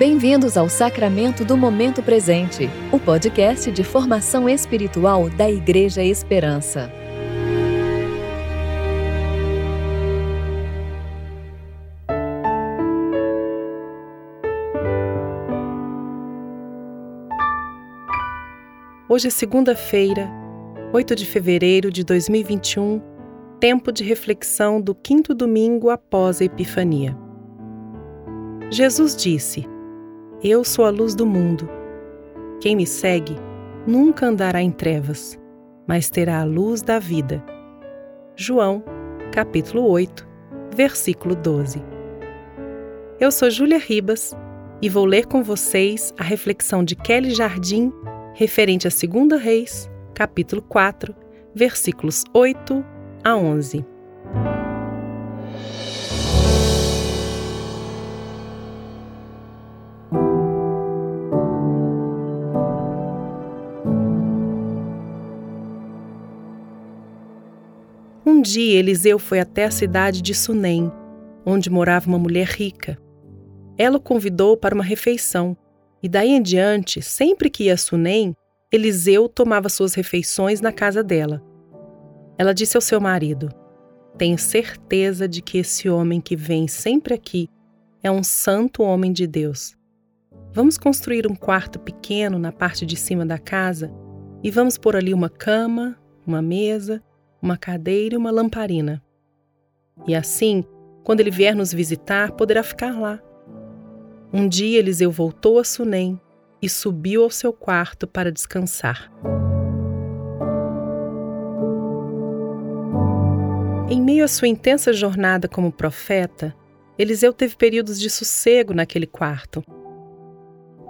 Bem-vindos ao Sacramento do Momento Presente, o podcast de formação espiritual da Igreja Esperança. Hoje é segunda-feira, 8 de fevereiro de 2021, tempo de reflexão do quinto domingo após a Epifania. Jesus disse: Eu sou a luz do mundo. Quem me segue nunca andará em trevas, mas terá a luz da vida. João, capítulo 8, versículo 12. Eu sou Júlia Ribas e vou ler com vocês a reflexão de Kelly Jardim referente a 2 Reis, capítulo 4, versículos 8 a 11. Um dia Eliseu foi até a cidade de Sunem, onde morava uma mulher rica. Ela o convidou para uma refeição, e daí em diante, sempre que ia a Sunem, Eliseu tomava suas refeições na casa dela. Ela disse ao seu marido: Tenho certeza de que esse homem que vem sempre aqui é um santo homem de Deus. Vamos construir um quarto pequeno na parte de cima da casa e vamos pôr ali uma cama, uma mesa uma cadeira e uma lamparina. E assim, quando ele vier nos visitar, poderá ficar lá. Um dia Eliseu voltou a Sunem e subiu ao seu quarto para descansar. Em meio à sua intensa jornada como profeta, Eliseu teve períodos de sossego naquele quarto.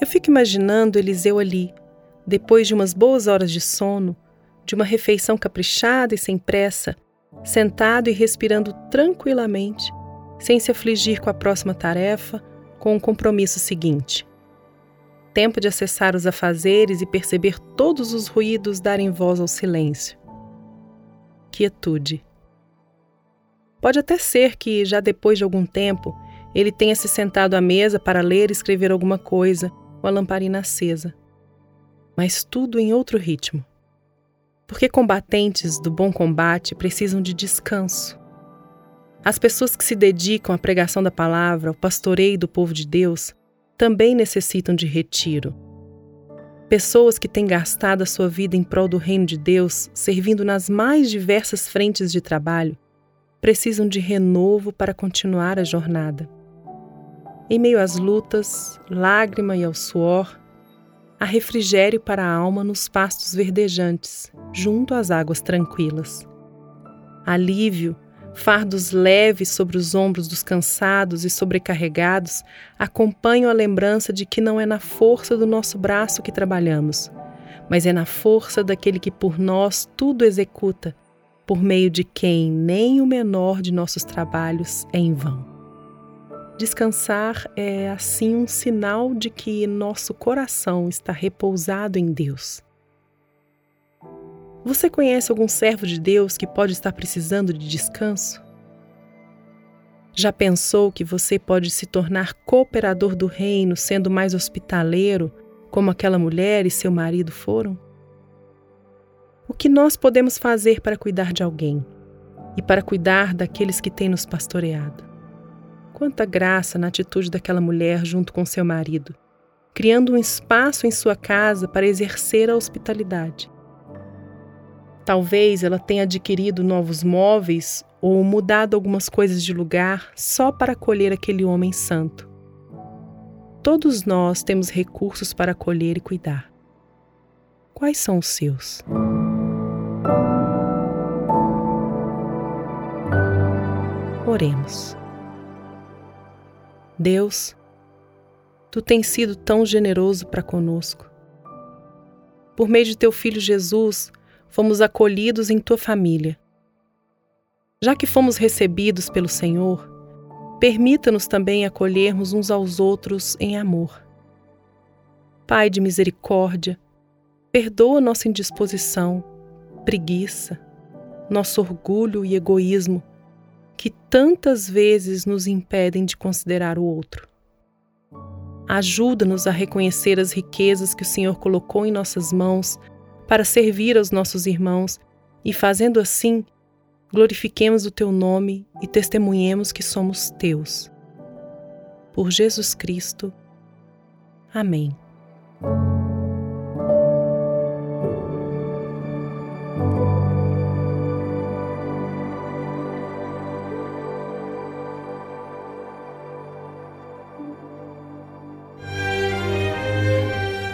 Eu fico imaginando Eliseu ali, depois de umas boas horas de sono, de uma refeição caprichada e sem pressa, sentado e respirando tranquilamente, sem se afligir com a próxima tarefa, com o compromisso seguinte. Tempo de acessar os afazeres e perceber todos os ruídos darem voz ao silêncio. Quietude. Pode até ser que, já depois de algum tempo, ele tenha se sentado à mesa para ler e escrever alguma coisa, com a lamparina acesa. Mas tudo em outro ritmo porque combatentes do bom combate precisam de descanso. As pessoas que se dedicam à pregação da palavra, ao pastoreio do povo de Deus, também necessitam de retiro. Pessoas que têm gastado a sua vida em prol do reino de Deus, servindo nas mais diversas frentes de trabalho, precisam de renovo para continuar a jornada. Em meio às lutas, lágrima e ao suor, há refrigério para a alma nos pastos verdejantes, junto às águas tranquilas. Alívio, fardos leves sobre os ombros dos cansados e sobrecarregados acompanham a lembrança de que não é na força do nosso braço que trabalhamos, mas é na força daquele que por nós tudo executa, por meio de quem nem o menor de nossos trabalhos é em vão. Descansar é assim um sinal de que nosso coração está repousado em Deus. Você conhece algum servo de Deus que pode estar precisando de descanso? Já pensou que você pode se tornar cooperador do reino sendo mais hospitaleiro, como aquela mulher e seu marido foram? O que nós podemos fazer para cuidar de alguém e para cuidar daqueles que têm nos pastoreado? Quanta graça na atitude daquela mulher junto com seu marido, criando um espaço em sua casa para exercer a hospitalidade. Talvez ela tenha adquirido novos móveis ou mudado algumas coisas de lugar só para acolher aquele homem santo. Todos nós temos recursos para acolher e cuidar. Quais são os seus? Oremos. Deus, tu tens sido tão generoso para conosco. Por meio de teu filho Jesus, fomos acolhidos em tua família. Já que fomos recebidos pelo Senhor, permita-nos também acolhermos uns aos outros em amor. Pai de misericórdia, perdoa nossa indisposição, preguiça, nosso orgulho e egoísmo que tantas vezes nos impedem de considerar o outro. Ajuda-nos a reconhecer as riquezas que o Senhor colocou em nossas mãos para servir aos nossos irmãos e, fazendo assim, glorifiquemos o teu nome e testemunhemos que somos teus. Por Jesus Cristo. Amém.